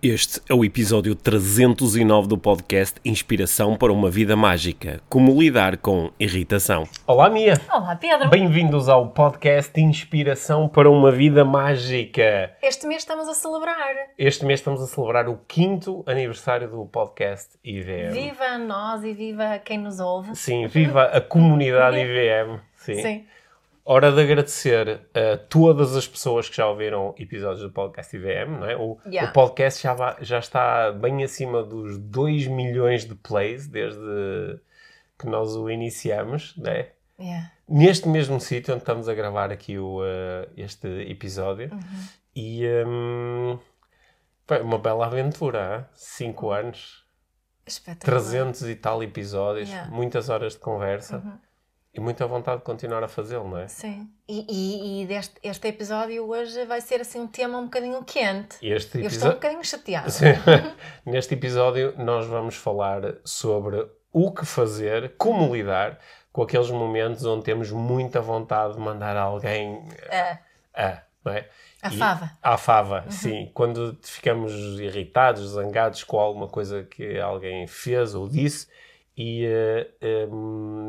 Este é o episódio 309 do podcast Inspiração para uma Vida Mágica. Como lidar com irritação. Olá, Mia! Olá, Pedro! Bem-vindos ao podcast Inspiração para uma Vida Mágica. Este mês estamos a celebrar. Este mês estamos a celebrar o quinto aniversário do podcast IVM. Viva nós e viva quem nos ouve. Sim, viva a comunidade IVM. Sim. Sim. Hora de agradecer a todas as pessoas que já ouviram episódios do podcast IVM, não é? O, Yeah. o podcast já, já está bem acima dos 2 milhões de plays desde que nós o iniciamos, não é? Yeah. Neste mesmo sítio onde estamos a gravar aqui o, eh, este episódio. Uhum. E foi uma bela aventura, 5 anos, Espetacular. 300 e tal episódios, Yeah. muitas horas de conversa Uhum. E muita vontade de continuar a fazê-lo, não é? Sim. E, e, e deste, este episódio hoje vai ser assim um tema um bocadinho quente. Este Eu estou um bocadinho chateada. Sim. Neste episódio, nós vamos falar sobre o que fazer, como lidar com aqueles momentos onde temos muita vontade de mandar alguém Ah, a, não é? a E- fava. À fava, sim. Quando ficamos irritados, zangados com alguma coisa que alguém fez ou disse. E eh,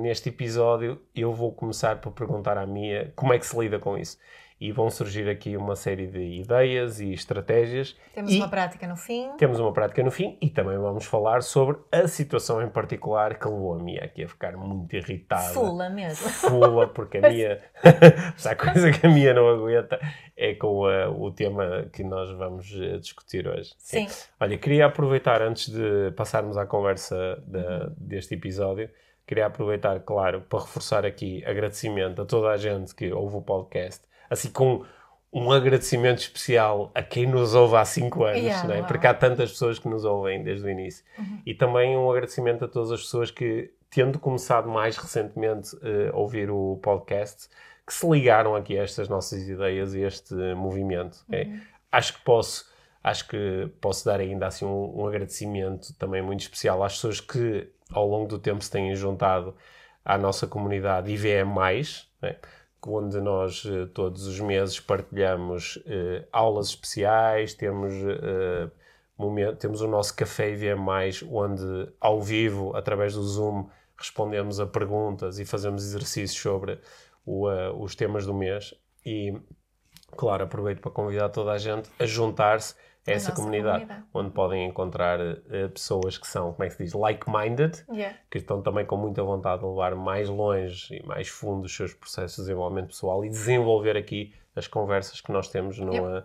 neste episódio eu vou começar por perguntar à Mia como é que se lida com isso. E vão surgir aqui uma série de ideias e estratégias. Temos e uma prática no fim. temos uma prática no fim e também vamos falar sobre a situação em particular que levou a Mia aqui a ficar muito irritada. Fula mesmo. Fula, porque a Mia. se há coisa que a Mia não aguenta é com eh, o tema que nós vamos eh, discutir hoje. Sim. Olha, queria aproveitar antes de passarmos à conversa da- deste episódio. Queria aproveitar, claro, para reforçar aqui agradecimento a toda a gente que ouve o podcast, assim com um agradecimento especial a quem nos ouve há 5 anos, Yeah, é? uau. porque há tantas pessoas que nos ouvem desde o início. E também um agradecimento a todas as pessoas que, tendo começado mais recentemente eh, a ouvir o podcast, que se ligaram aqui a estas nossas ideias e a este movimento. é? Acho que posso acho que posso dar ainda assim um, um agradecimento também muito especial às pessoas que ao longo do tempo se têm juntado à nossa comunidade IVM+, né? Onde nós eh, todos os meses partilhamos eh, aulas especiais, temos, eh, momento, temos o nosso café IVM+, onde ao vivo, através do Zoom, respondemos a perguntas e fazemos exercícios sobre o, eh, os temas do mês. E claro, aproveito para convidar toda a gente a juntar-se a A essa comunidade, comunidade. onde podem encontrar eh, pessoas que são, como é que se diz, like-minded, Yeah. que estão também com muita vontade de levar mais longe e mais fundo os seus processos de desenvolvimento pessoal e desenvolver aqui as conversas que nós temos no, Yep. eh,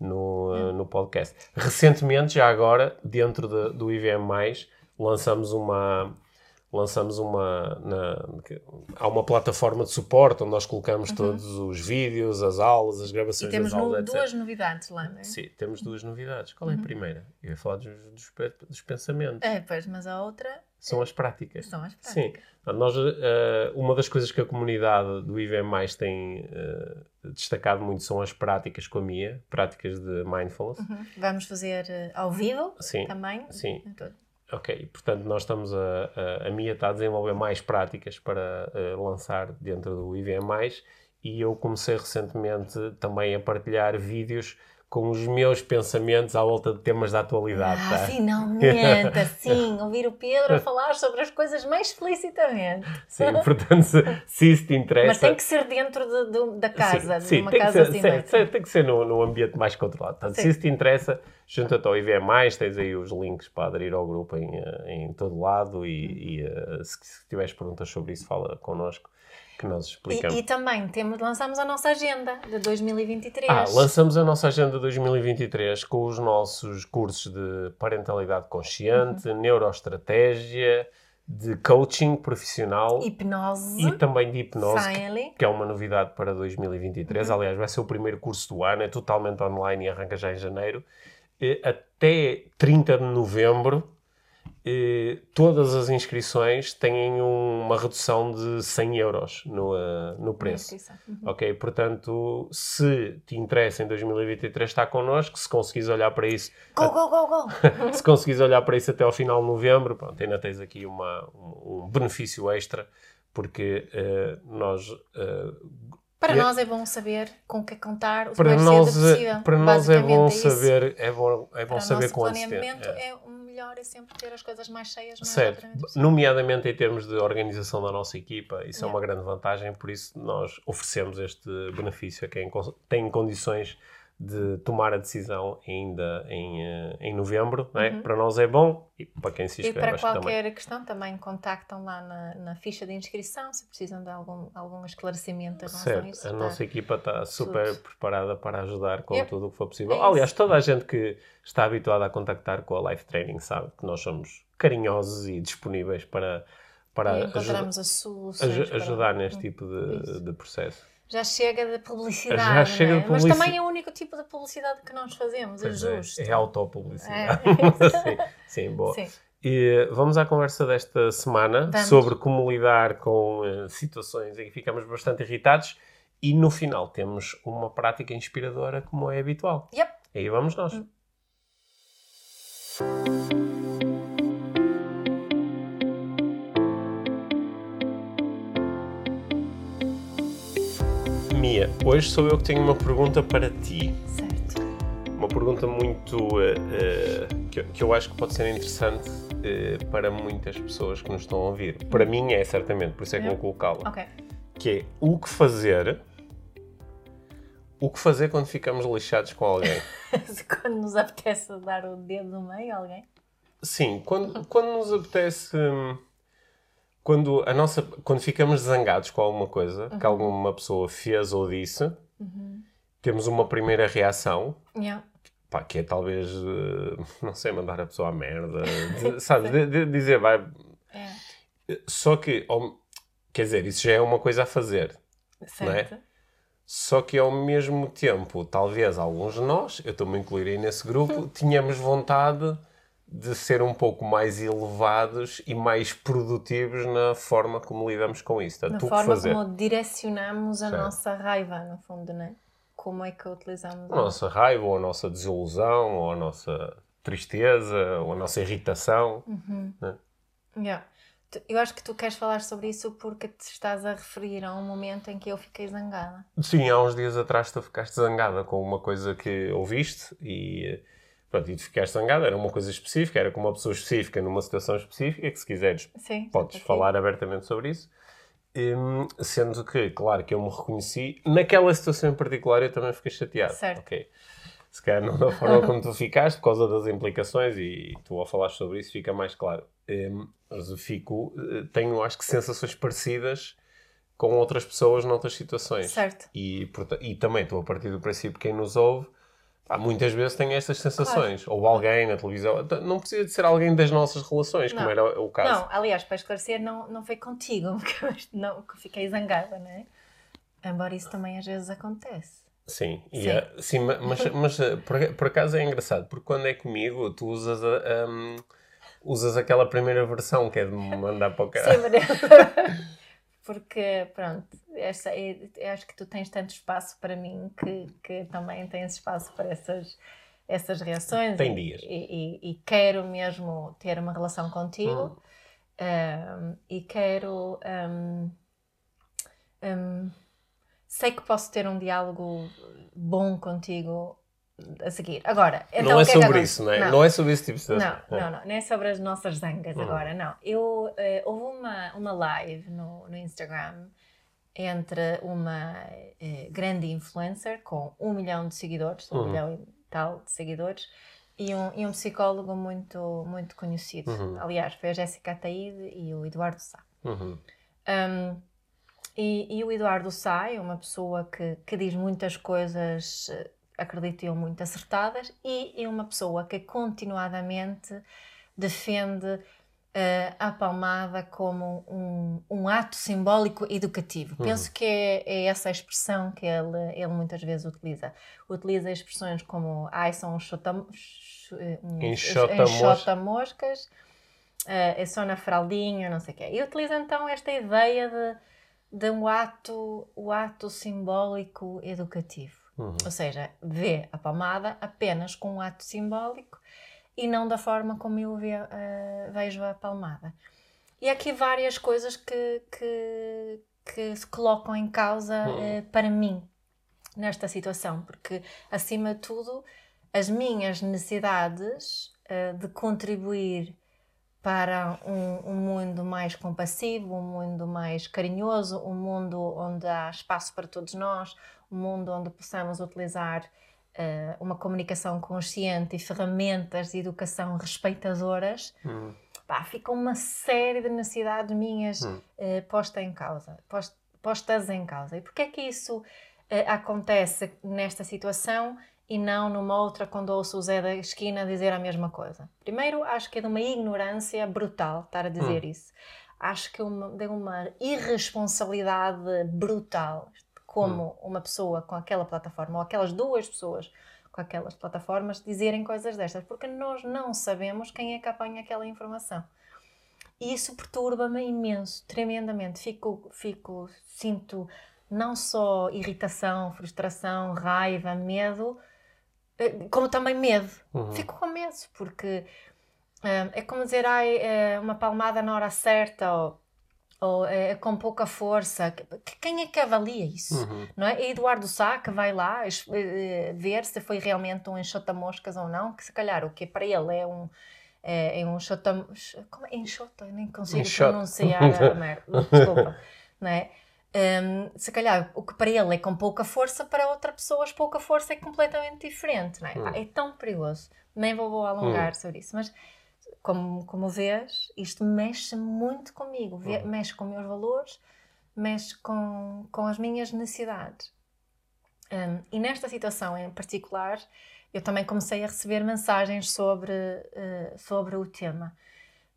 no, eh, no podcast. Recentemente, já agora, dentro de- do IVM+, lançamos uma... Lançamos uma. na- há uma plataforma de suporte onde nós colocamos todos os vídeos, as aulas, as Uhum. E gravações temos das aulas, etc. duas novidades lá, não é? Sim, temos duas novidades. Qual é a primeira? Eu ia falar dos, dos, dos pensamentos. É, pois, mas a outra São as práticas. são as Sim. práticas. Nós, eh, uma das coisas que a comunidade do IVM tem eh, destacado muito são as práticas com a Mia, práticas de mindfulness. Uhum. Vamos fazer eh, ao vivo Sim, também. sim. Tudo. Ok. Portanto, nós estamos a, a, a Mia está a desenvolver mais práticas para eh, lançar dentro do IVM+, e eu comecei recentemente também a partilhar vídeos com os meus pensamentos à volta de temas da atualidade. Ah, tá? finalmente, assim, ouvir o Pedro a falar sobre as coisas mais explicitamente. Sim, portanto, se, se isso te interessa... Mas tem que ser dentro de- de- da casa, sim, de uma casa ser, assim. sim, sim, tem que ser num, num ambiente mais controlado. Portanto, se Sim. isso te interessa, junta-te ao IVM+, tens aí os links para aderir ao grupo em, eh, em todo lado e, e, eh, se, se tiveres perguntas sobre isso, fala connosco que nós explicamos. E, e também temos, lançamos a nossa agenda de 2023. Ah, lançamos a nossa agenda 2023 com os nossos cursos de parentalidade consciente, Uhum. neuroestratégia, de coaching profissional Hipnose, e também de hipnose, que que é uma novidade para 2023. Uhum. Aliás, vai ser o primeiro curso do ano, é totalmente online e arranca já em janeiro. Até 30 de novembro, eh, todas as inscrições têm uma redução de 100 euros no, eh, no preço. Uhum. Ok, portanto, se te interessa em 2023 estar connosco, se conseguires olhar para isso, Go, go, go, go! se conseguires olhar para isso até ao final de novembro, pronto, ainda tens aqui uma, um, um benefício extra, porque eh, nós eh, Para é- nós é bom saber com o que contar o para mais nós, cedo possível. para nós é bom saber, é bom, é bom Para o saber nosso com planeamento É. é. Melhor é sempre ter as coisas mais cheias, mais Certo, nomeadamente em termos de organização da nossa equipa, isso é uma grande vantagem, por isso nós oferecemos este benefício a quem tem condições de tomar a decisão ainda em, eh, em novembro, é? Uhum. para nós é bom e para quem se E inscreve para acho que também. qualquer questão também contactam lá na, na ficha de inscrição se precisam de algum, algum esclarecimento a Certo, isso. a tá? nossa equipa está super tudo. preparada para ajudar com tudo o que for possível. É Aliás, toda a gente que está habituada a contactar com a Life Training sabe que nós somos carinhosos e disponíveis para, para E ajuda- aju- para- ajudar neste Hum. tipo de, de processo. Já chega de publicidade, Já chega é? de mas publici- também é o único tipo de publicidade que nós fazemos, é Pois é, justo. é autopublicidade. É. sim, sim, boa. Sim. E vamos à conversa desta semana Vamos. sobre como lidar com eh, situações em que ficamos bastante irritados e no final temos uma prática inspiradora como é habitual. Yep. Aí vamos nós. Hum. Mia, hoje sou eu que tenho uma pergunta para ti. Certo. Uma pergunta muito. eh, que, eu- que eu acho que pode ser interessante eh, para muitas pessoas que nos estão a ouvir. Para mim é, certamente, por isso é que vou colocá-la. Ok. Que é o que fazer. O que fazer quando ficamos lixados com alguém? Quando nos apetece dar o dedo no meio a alguém. Sim, quando, quando nos apetece. hum, Quando, a nossa, quando ficamos zangados com alguma coisa que alguma pessoa fez ou disse, temos uma primeira reação, Yeah. pá, que é talvez, eh, não sei, mandar a pessoa à merda, de- sabes, de, de dizer, vai. É. Só que, quer dizer, isso já é uma coisa a fazer. Certo. Só que ao mesmo tempo, talvez alguns de nós, eu estou-me a incluir aí nesse grupo, tínhamos vontade de ser um pouco mais elevados e mais produtivos na forma como lidamos com isso. Na que forma como direcionamos a Certo. nossa raiva, no fundo, não é? Como é que utilizamos A nossa raiva, ou a nossa desilusão, ou a nossa tristeza, ou a nossa irritação. Yeah. Tu- Eu acho que tu queres falar sobre isso porque te estás a referir a um momento em que eu fiquei zangada. Sim, há uns dias atrás tu ficaste zangada com uma coisa que ouviste e, pronto, e tu ficaste zangada, era uma coisa específica, era com uma pessoa específica, numa situação específica, que se quiseres Sim. podes falar abertamente sobre isso. Hum, sendo que, claro, que eu me reconheci, naquela situação em particular eu também fiquei chateado. Certo. Ok. Se calhar não da forma como tu ficaste, por causa das implicações, e tu ao falar sobre isso fica mais claro. Hum, mas eu fico, eh, tenho acho que sensações parecidas com outras pessoas noutras situações. Certo. E, e também estou a partir do princípio que quem nos ouve pá, muitas vezes tem estas sensações. Ou alguém na televisão. Não precisa de ser alguém das nossas relações, como Não. era o caso. Não, aliás, para esclarecer, não, não foi contigo que não, que fiquei zangada, não é? Embora isso também às vezes acontece. Sim, e Sim. é- sim, ma- mas, mas eh, por, por acaso é engraçado, porque quando é comigo, tu usas, a, hum, usas aquela primeira versão que é de me mandar para o Sim, caralho. mas- porque, pronto, esta, é- eu acho que tu tens tanto espaço para mim que, que também tens espaço para essas, essas reações. Tem dias. E, e- e quero mesmo ter uma relação contigo um, e quero. um, um, sei que posso ter um diálogo bom contigo a seguir. Agora, então, não é que sobre isso, não é? Não, é sobre esse tipo de Não, situação. não, não, não é sobre as nossas zangas Hum. agora, não. Eu, eh, houve uma, uma live no, no Instagram entre uma eh, grande influencer com um milhão de seguidores, um Uhum. milhão e tal de seguidores, e um, e um psicólogo muito, muito conhecido. Uhum. Aliás, foi a Jéssica Ataíde e o Eduardo Sá. Uhum. Um, e, e o Eduardo Sá é uma pessoa que, que diz muitas coisas, eh, acredito eu, muito acertadas, e é uma pessoa que continuadamente defende eh, a palmada como um, um ato simbólico educativo. Uhum. Penso que é, é essa a expressão que ele, ele muitas vezes utiliza. Utiliza expressões como ai, são um um- Enxota enxota-moscas, eh, é só na fraldinha, não sei o quê. E utiliza então esta ideia de, de um ato, o ato simbólico educativo. Uhum. Ou seja, vê a palmada apenas com um ato simbólico e não da forma como eu ve- eh, vejo a palmada. E há aqui várias coisas que, que, que se colocam em causa Hum. uh, para mim nesta situação, porque acima de tudo as minhas necessidades uh, de contribuir para um, um, mundo mais compassivo, um mundo mais carinhoso, um mundo onde há espaço para todos nós, um mundo onde possamos utilizar uh, uma comunicação consciente e ferramentas de educação respeitadoras, Hum. pá, fica uma série de necessidades minhas Hum. uh, posta em causa, post, postas em causa. E porquê é que isso uh, acontece nesta situação e não numa outra quando ouço o Zé da esquina dizer a mesma coisa? Primeiro, acho que é de uma ignorância brutal estar a dizer isso. Acho que é uma, de uma irresponsabilidade brutal como uma pessoa com aquela plataforma ou aquelas duas pessoas com aquelas plataformas dizerem coisas destas, porque nós não sabemos quem é que apanha aquela informação. E isso perturba-me imenso, tremendamente. Fico, fico, sinto não só irritação, frustração, raiva, medo, como também medo. Uhum. Fico com medo, porque eh, é como dizer, ai, é uma palmada na hora certa, ou, ou é com pouca força. Quem é que avalia isso? Uhum. Não é? É Eduardo Sá que vai lá eh, ver se foi realmente um enxota-moscas ou não, que se calhar o que para ele é um é, é um enxota... Como é? Enxota? Nem consigo Enxota. pronunciar a merda. Desculpa. Não é? Um, se calhar o que para ele é com pouca força, para outra pessoa pouca força é completamente diferente. Não é? Hum. é tão perigoso. Nem vou, vou alongar sobre isso, mas como, como vês, isto mexe muito comigo, Uhum. mexe com meus valores, mexe com, com as minhas necessidades. Um, e nesta situação em particular, eu também comecei a receber mensagens sobre, eh, sobre o tema.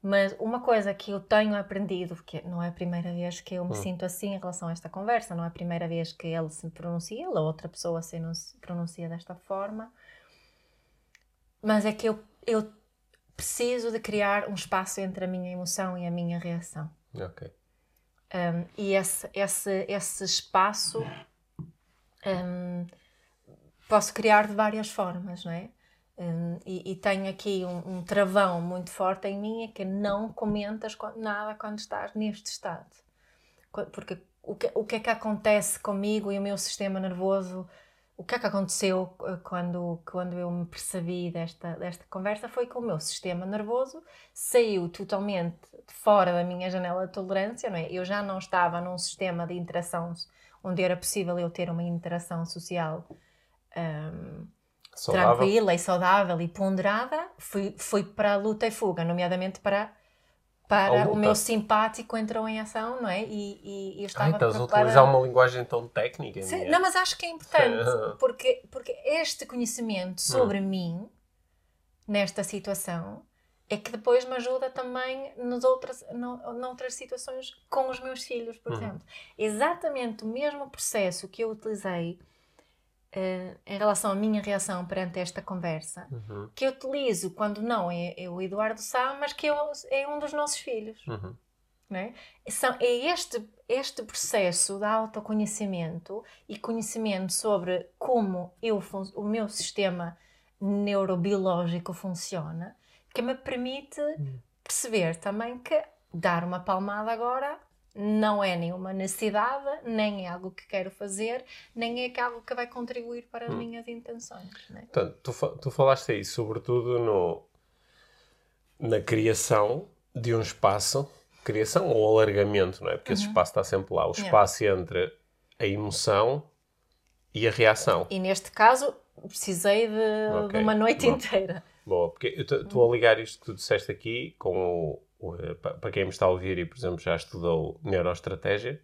Mas uma coisa que eu tenho aprendido, porque não é a primeira vez que eu me Hum. sinto assim em relação a esta conversa, não é a primeira vez que ele se pronuncia, ele ou outra pessoa se pronuncia desta forma, mas é que eu, eu preciso de criar um espaço entre a minha emoção e a minha reação. Ok. Um, e esse, esse, esse espaço um, posso criar de várias formas, não é? Um, e, e tenho aqui um, um travão muito forte em mim, é que não comentas co- nada quando estás neste estado. Porque o que, o que é que acontece comigo e o meu sistema nervoso, o que é que aconteceu eh, quando, quando eu me percebi desta, desta conversa foi que o meu sistema nervoso saiu totalmente fora da minha janela de tolerância, não é? Eu já não estava num sistema de interação onde era possível eu ter uma interação social hum, Saudável. tranquila e saudável e ponderada, fui, fui para a luta e fuga, nomeadamente para, para o meu simpático entrou em ação, não é? E, e, e eu estava Ai, estás a preocupada- utilizar uma linguagem tão técnica. Sim, minha. não, mas acho que é importante, porque, porque este conhecimento sobre mim, nesta situação, é que depois me ajuda também nas outras, no, noutras situações com os meus filhos, por Uhum. exemplo. Exatamente o mesmo processo que eu utilizei eh, em relação à minha reação perante esta conversa, Uhum. que eu utilizo quando não é, é o Eduardo Sá, mas que eu, é um dos nossos filhos Uhum. é? São, é este, este processo de autoconhecimento e conhecimento sobre como eu, o meu sistema neurobiológico funciona que me permite perceber também que dar uma palmada agora não é nenhuma necessidade, nem é algo que quero fazer, nem é que algo que vai contribuir para as minhas intenções. é? Portanto, tu, tu falaste aí, sobretudo no, na criação de um espaço, criação ou alargamento, não é? Porque esse espaço está sempre lá. O Uhum. Yeah. espaço entre a emoção e a reação. E neste caso, precisei de, Ok, de uma noite bom. inteira. Boa, porque eu estou a ligar isto que tu disseste aqui com o, para quem me está a ouvir e, por exemplo, já estudou neuroestratégia,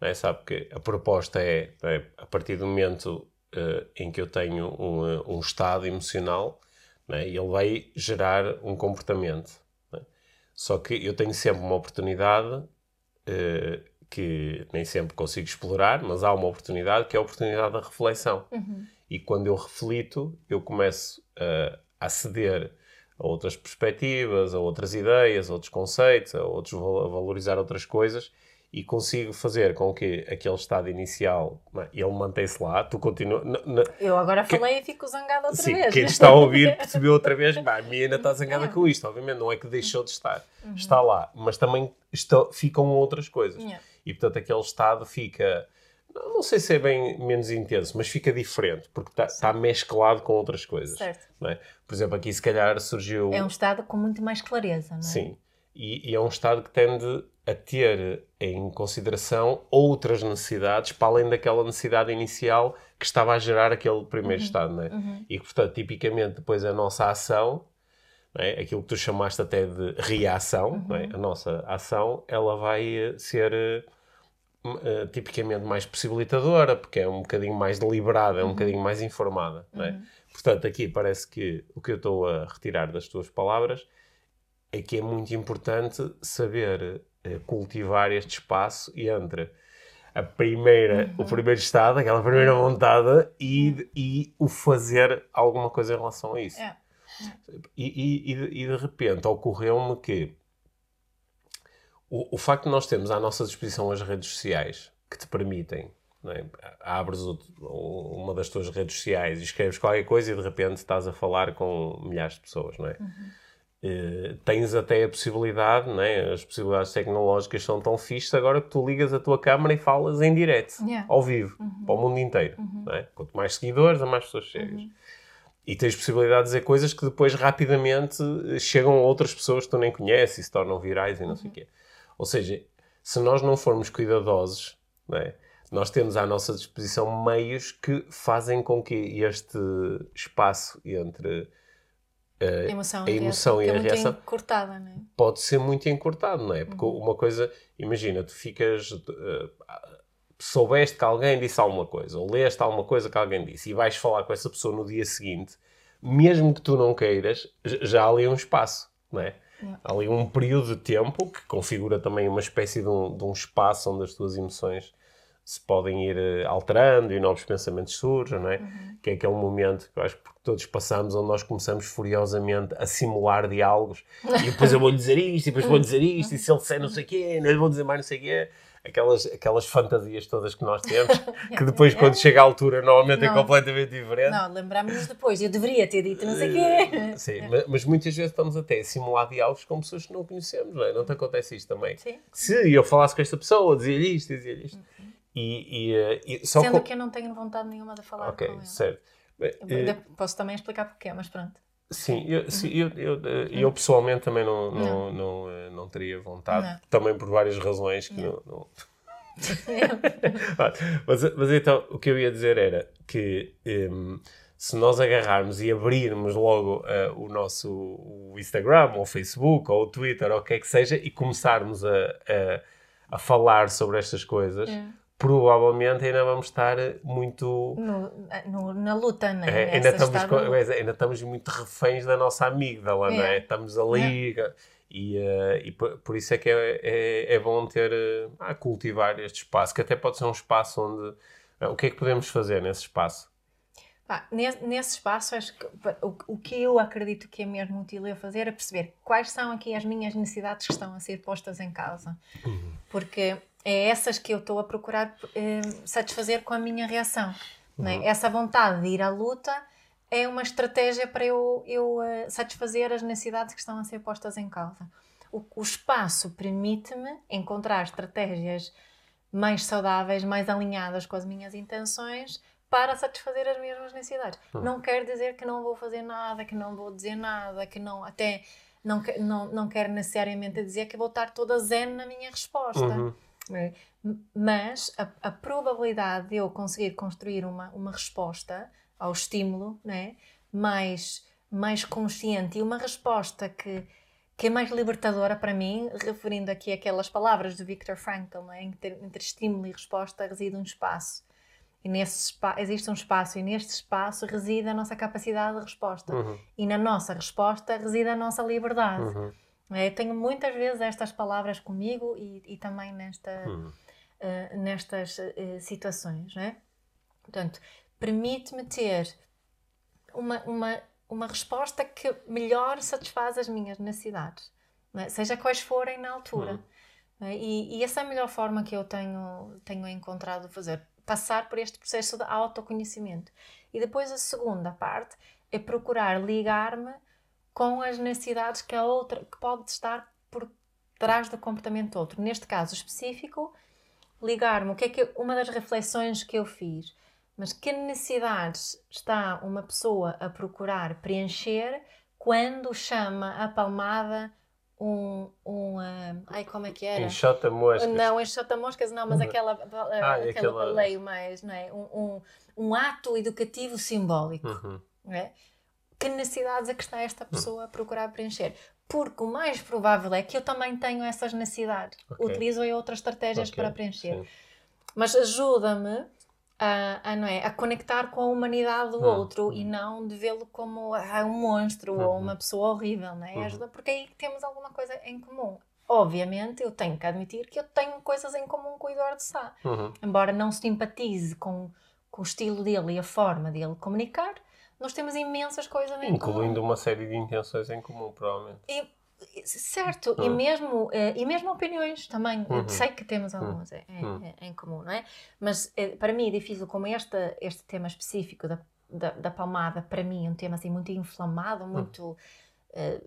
é? sabe que a proposta é, é, a partir do momento eh, em que eu tenho um, eh, um estado emocional, é? ele vai gerar um comportamento. é? Só que eu tenho sempre uma oportunidade eh, que nem sempre consigo explorar, mas há uma oportunidade que é a oportunidade da reflexão. E quando eu reflito, eu começo a a aceder a outras perspectivas, a outras ideias, a outros conceitos, a, outros, a valorizar outras coisas e consigo fazer com que aquele estado inicial, é? ele mantém-se lá, tu continua... Eu agora Que- falei e fico zangada outra Sim, vez. quem está a ouvir percebeu outra vez, "Bah, a minha ainda está zangada É. com isto, obviamente, não é que deixou de estar, Uhum. está lá, mas também está- ficam outras coisas. Yeah. E portanto aquele estado fica, não sei se é bem menos intenso, mas fica diferente, porque está tá mesclado com outras coisas. Certo. É? Por exemplo, aqui se calhar surgiu. É um estado com muito mais clareza, não é? Sim. E, e é um estado que tende a ter em consideração outras necessidades para além daquela necessidade inicial que estava a gerar aquele primeiro Uhum. estado, não é? E que, portanto, tipicamente depois a nossa ação, é? aquilo que tu chamaste até de reação, é? Uhum. a nossa ação, ela vai eh, ser eh, tipicamente mais possibilitadora, porque é um bocadinho mais deliberada, é Uhum. um bocadinho mais informada. Não é? Portanto, aqui parece que o que eu estou a retirar das tuas palavras é que é muito importante saber eh, cultivar este espaço entre a primeira, o primeiro estado, aquela primeira vontade e, e o fazer alguma coisa em relação a isso. É. E, e- e de repente ocorreu-me que o, o facto de nós termos à nossa disposição as redes sociais que te permitem, é? abres o- uma das tuas redes sociais e escreves qualquer coisa e de repente estás a falar com milhares de pessoas, não é? Eh, tens até a possibilidade, não é? as possibilidades tecnológicas são tão fixas agora que tu ligas a tua câmara e falas em direto, Yeah. ao vivo, para o mundo inteiro. Não é? Quanto mais seguidores, a mais pessoas chegas. E tens possibilidade de dizer coisas que depois rapidamente eh, chegam a outras pessoas que tu nem conheces e se tornam virais e não sei o quê. Ou seja, se nós não formos cuidadosos, não é? nós temos à nossa disposição meios que fazem com que este espaço entre A emoção, a emoção e a é muito reação encurtada, não é? pode ser muito encurtado, não é? Porque uma coisa, imagina, tu ficas. eh, soubeste que alguém disse alguma coisa, ou leste alguma coisa que alguém disse, e vais falar com essa pessoa no dia seguinte, mesmo que tu não queiras, já há ali um espaço, não é? Yeah. Há ali um período de tempo que configura também uma espécie de um, de um espaço onde as tuas emoções se podem ir eh, alterando e novos pensamentos surgem, não é? Que é aquele momento que eu acho que todos passamos onde nós começamos furiosamente a simular diálogos e depois eu vou-lhe dizer isto, e depois vou-lhe dizer isto, e se ele disser não sei o quê, não lhe vou dizer mais não sei o quê. Aquelas, aquelas fantasias todas que nós temos, que depois, quando chega à altura, normalmente é Não. completamente diferente. Não, lembramos-nos depois. Eu deveria ter dito não sei o quê. Sim, ma- mas muitas vezes estamos até a simular diálogos com pessoas que não conhecemos, não é? Não te acontece isto também? Sim. Se eu falasse com esta pessoa, dizia-lhe isto, dizia-lhe isto. E, e, eh, e só Sendo com... que eu não tenho vontade nenhuma de falar Ok, com ele. certo. Bem, eh, Posso também explicar porquê, mas pronto. Sim, eu, sim, eu, eu, eh, eu pessoalmente também não, não, não, eh, não teria vontade, Não. também por várias razões que não. não- mas, mas então, o que eu ia dizer era que em, se nós agarrarmos e abrirmos logo eh, o nosso o Instagram, ou o Facebook, ou o Twitter, ou o que é que seja, e começarmos a, a, a falar sobre estas coisas, É. provavelmente ainda vamos estar muito. No, no- na luta, não É, é? ainda, estamos, no- ainda estamos muito reféns da nossa amígdala, não é? É. Estamos ali e, eh, e por, por isso é que é, é, é bom ter, eh, ah, cultivar este espaço, que até pode ser um espaço onde... ah, o que é que podemos fazer nesse espaço? Pá, nesse, nesse espaço, acho que o, o que eu acredito que é mesmo útil eu fazer é perceber quais são aqui as minhas necessidades que estão a ser postas em causa. Porque é essas que eu estou a procurar eh, satisfazer com a minha reação. é? Essa vontade de ir à luta é uma estratégia para eu, eu eh, satisfazer as necessidades que estão a ser postas em causa. O, o espaço permite-me encontrar estratégias mais saudáveis, mais alinhadas com as minhas intenções para satisfazer as mesmas necessidades. Não quer dizer que não vou fazer nada, que não vou dizer nada, que não até não, não, não quero necessariamente dizer que vou estar toda zen na minha resposta. Uhum. É. Mas a, a probabilidade de eu conseguir construir uma, uma resposta ao estímulo né, mais, mais consciente e uma resposta que, que é mais libertadora para mim, referindo aqui aquelas palavras do Viktor Frankl, é? entre, entre estímulo e resposta reside um espaço. E nesse spa existe um espaço, e neste espaço reside a nossa capacidade de resposta. Uhum. E na nossa resposta reside a nossa liberdade. Uhum. É, tenho muitas vezes estas palavras comigo e, e também nesta, Uhum. eh, nestas eh, situações. Não é? Portanto, permite-me ter uma, uma, uma resposta que melhor satisfaz as minhas necessidades, é? seja quais forem na altura. É? E, e essa é a melhor forma que eu tenho, tenho encontrado fazer. Passar por este processo de autoconhecimento. E depois a segunda parte é procurar ligar-me com as necessidades que a outra que pode estar por trás do comportamento do outro. Neste caso específico, ligar-me, o que é que eu- uma das reflexões que eu fiz, mas que necessidades está uma pessoa a procurar preencher quando chama a palmada um, um ah, ai como é que era? Enxota moscas. Não, enxota moscas não, mas aquela, Ah, aquela, aquela- leio mais, não é? Um, um, um ato educativo simbólico. Uhum. não é? Que necessidades é que está esta pessoa a procurar preencher? Porque o mais provável é que eu também tenho essas necessidades. Ok. Utilizo aí outras estratégias Ok, para preencher. sim. Mas ajuda-me a, a, não é, a conectar com a humanidade do Hum, outro hum. e não de vê-lo como ah, um monstro ou Uhum. uma pessoa horrível. Não é? Uhum. Ajuda porque aí temos alguma coisa em comum. Obviamente, eu tenho que admitir que eu tenho coisas em comum com o Eduardo Sá Uhum. embora não simpatize com, com o estilo dele e a forma dele comunicar, nós temos imensas coisas em Incluindo comum. uma série de intenções em comum, provavelmente. E, certo, e, Hum. mesmo, eh, e mesmo opiniões também. Uhum. sei que temos algumas em, Hum. em- comum, não é? Mas eh, para mim é difícil, como este, este tema específico da, da, da palmada, para mim é um tema assim muito inflamado, Hum. muito. eh,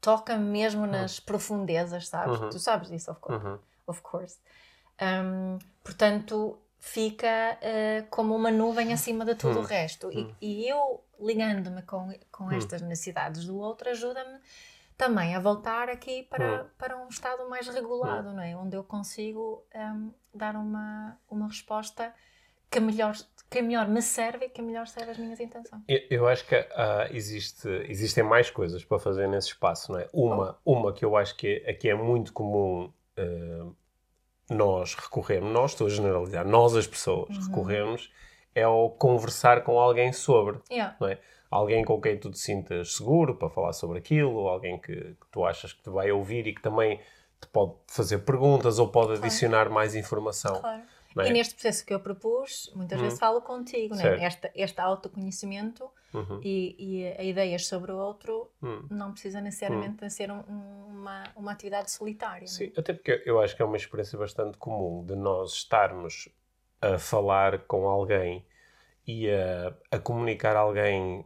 toca-me mesmo nas profundezas, sabes? Uhum. Tu sabes disso, of course Uhum. of course. Um, portanto, fica uh, como uma nuvem acima de tudo Hum, o resto. E- hum. E, eu, ligando-me com, com Hum. estas necessidades do outro, ajuda-me também a voltar aqui para, Hum. para um estado mais regulado, não é? Onde eu consigo um, dar uma, uma resposta que melhor, que melhor me serve e que melhor serve as minhas intenções. Eu, eu acho que ah, existe, existem mais coisas para fazer nesse espaço, não é? Uma, uma que eu acho que é, aqui é muito comum ah, nós recorrermos, nós estou a generalizar, nós as pessoas Uhum. recorremos, é ao conversar com alguém sobre, Yeah. não é? Alguém com quem tu te sintas seguro para falar sobre aquilo, alguém que, que tu achas que te vai ouvir e que também te pode fazer perguntas ou pode Claro. adicionar mais informação. Claro. É? E neste processo que eu propus, muitas Hum. vezes falo contigo, né? Este, este autoconhecimento Uhum. e, e a ideias sobre o outro Hum. não precisa necessariamente de ser um- um- uma, uma atividade solitária. né? Sim, até porque eu acho que é uma experiência bastante comum de nós estarmos a falar com alguém e a, a comunicar a alguém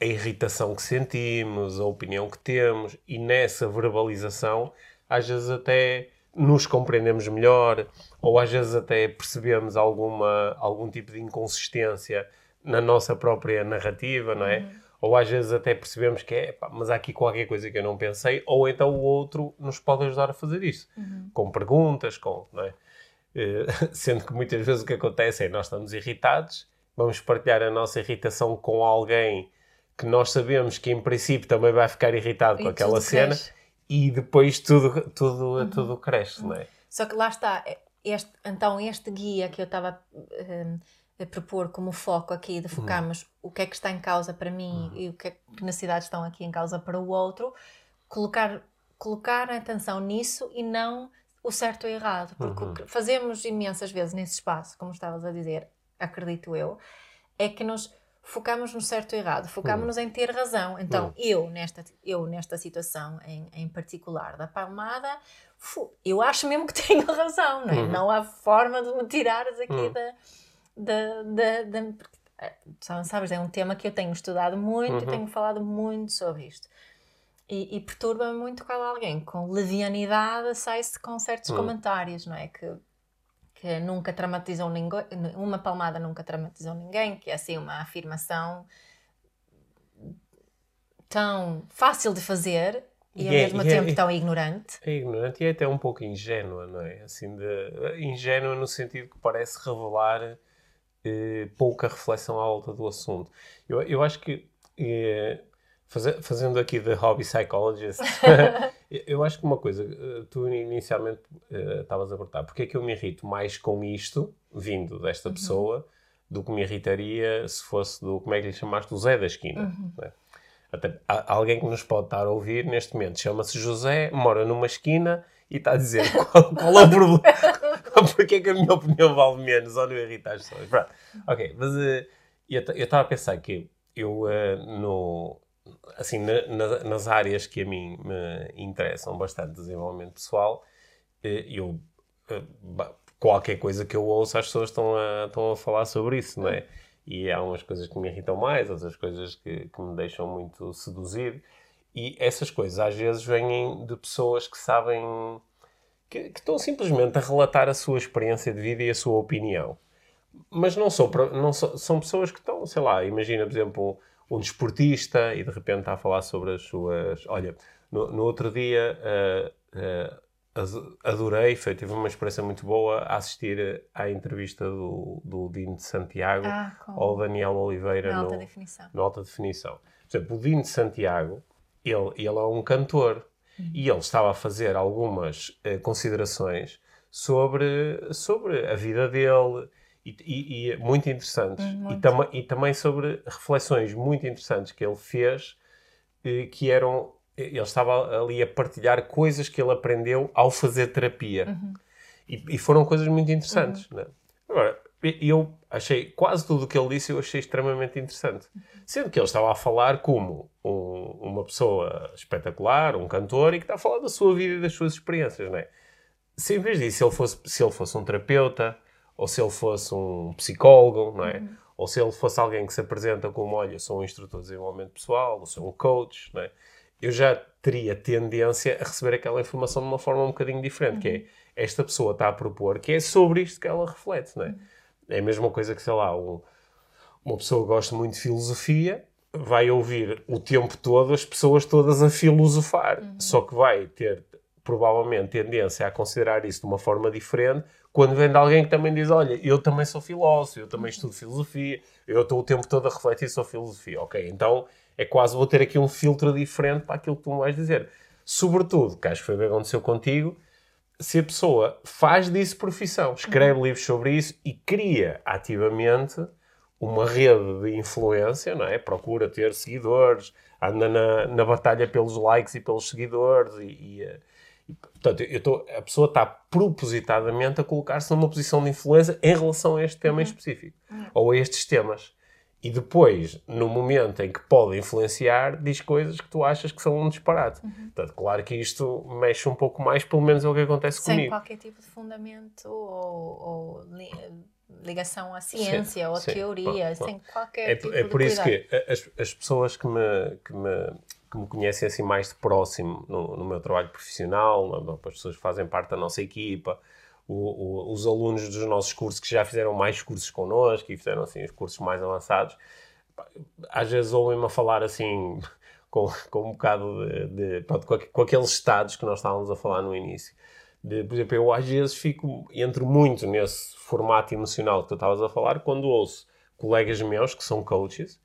a irritação que sentimos, a opinião que temos, e nessa verbalização, às vezes até nos compreendemos melhor, ou às vezes até percebemos alguma, algum tipo de inconsistência na nossa própria narrativa, não é? Uhum. Ou às vezes até percebemos que é, "Epá, mas há aqui qualquer coisa que eu não pensei, ou então o outro nos pode ajudar a fazer isso, Uhum. com perguntas, com, não é? Eh, Sendo que muitas vezes o que acontece é nós estamos irritados, vamos partilhar a nossa irritação com alguém que nós sabemos que em princípio também vai ficar irritado com E aquela tudo cena cresce. E depois tudo, tudo, Uhum. tudo cresce, não é? Só que lá está, este, então este guia que eu estava hum, a propor como foco aqui, de focarmos o que é que está em causa para mim e o que, é, que necessidades estão aqui em causa para o outro, colocar, colocar a atenção nisso e não o certo ou errado, porque Uhum. o que fazemos imensas vezes nesse espaço, como estavas a dizer, acredito eu, é que nos focamos no certo ou errado, focamos-nos em ter razão. Então, Uhum. eu, nesta, eu, nesta situação em, em particular da palmada, eu acho mesmo que tenho razão, não é? Uhum. Não há forma de me tirares aqui Uhum. da, da, da, da- eh, sa- Sabes, é um tema que eu tenho estudado muito e Uhum. tenho falado muito sobre isto. E, e perturba-me muito quando alguém com levianidade sai-se com certos Uhum. comentários, não é? Que, que nunca traumatizou ninguém, uma palmada nunca traumatizou ninguém, que é assim uma afirmação tão fácil de fazer e, ao E é- mesmo e é- tempo tão ignorante. É ignorante e é até um pouco ingênua, não é? Assim, de, ingênua no sentido que parece revelar eh, pouca reflexão à volta do assunto. Eu, eu acho que, eh, fazendo aqui de hobby psychologist, eu acho que uma coisa, eh, tu inicialmente eh, estavas a perguntar, porque é que eu me irrito mais com isto, vindo desta Uhum. pessoa, do que me irritaria se fosse do, como é que lhe chamaste, do Zé da esquina. Uhum. não é? Até, há alguém que nos pode estar a ouvir neste momento chama-se José, mora numa esquina e está a dizer qual, qual é o problema, porque é que a minha opinião vale menos ou não irrita as pessoas. Pronto. Ok, mas eh, eu estava a pensar que eu, eh, no, assim, na- na- nas áreas que a mim me interessam bastante, desenvolvimento pessoal, eh, eu, eh, qualquer coisa que eu ouço, as pessoas estão a, estão a falar sobre isso, não é? E há umas coisas que me irritam mais, outras coisas que, que me deixam muito seduzido. E essas coisas às vezes vêm de pessoas que sabem que, que, estão simplesmente a relatar a sua experiência de vida e a sua opinião. Mas não são, não são, são pessoas que estão, sei lá, imagina, por exemplo, um desportista e de repente está a falar sobre as suas. Olha, no, no outro dia uh, uh, adorei, foi, tive uma experiência muito boa a assistir à entrevista do, do Dino de Santiago ah, ao Daniel Oliveira no, alta definição. no Alta Definição. Por exemplo, o Dino de Santiago, ele, ele é um cantor uhum. e ele estava a fazer algumas uh, considerações sobre, sobre a vida dele e, e, e muito interessantes. Hum, muito. E, tam e também sobre reflexões muito interessantes que ele fez eh, que eram ele estava ali a partilhar coisas que ele aprendeu ao fazer terapia. Uhum. E, foram coisas muito interessantes. Uhum. Né? Agora, eu achei quase tudo o que ele disse, eu achei extremamente interessante. Uhum. Sendo que ele estava a falar como um, uma pessoa espetacular, um cantor, e que está a falar da sua vida e das suas experiências. Né? Se em vez disso ele fosse, se ele fosse um terapeuta, ou se ele fosse um psicólogo, não é? Uhum. Ou se ele fosse alguém que se apresenta como, olha, sou um instrutor de desenvolvimento pessoal, ou sou um coach, não é? eu já teria tendência a receber aquela informação de uma forma um bocadinho diferente, uhum. que é, uhum. esta pessoa está a propor que é sobre isto que ela reflete, não é? Uhum. É a mesma coisa que, sei lá, um, uma pessoa que gosta muito de filosofia vai ouvir o tempo todo as pessoas todas a filosofar, uhum. só que vai ter provavelmente tendência a considerar isso de uma forma diferente quando vem de alguém que também diz, olha, eu também sou filósofo, eu também estudo filosofia, eu estou o tempo todo a refletir sobre filosofia. Ok, então é quase vou ter aqui um filtro diferente para aquilo que tu me vais dizer. Sobretudo, que acho que foi o que aconteceu contigo, se a pessoa faz disso profissão, escreve uhum. livros sobre isso e cria ativamente uma rede de influência, não é? Procura ter seguidores, anda na, na batalha pelos likes e pelos seguidores e, e, portanto, eu tô, a pessoa está propositadamente a colocar-se numa posição de influência em relação a este tema uhum. em específico, uhum. ou a estes temas e depois, no momento em que pode influenciar, diz coisas que tu achas que são um disparate. Uhum. Portanto, claro que isto mexe um pouco mais, pelo menos é o que acontece Sem comigo. Sem qualquer tipo de fundamento ou, ou ligação à ciência sim, ou à sim, teoria, bom, sem qualquer é, tipo é de por isso que as, as pessoas que me, que me, que me conhecem assim mais de próximo no, no meu trabalho profissional, as pessoas que fazem parte da nossa equipa, o, o, os alunos dos nossos cursos que já fizeram mais cursos connosco e fizeram assim os cursos mais avançados, às vezes ouvem-me a falar assim com, com um bocado de, de pronto, com, com, aqueles estados que nós estávamos a falar no início. De, por exemplo, eu às vezes fico, entro muito nesse formato emocional que tu estavas a falar quando ouço colegas meus que são coaches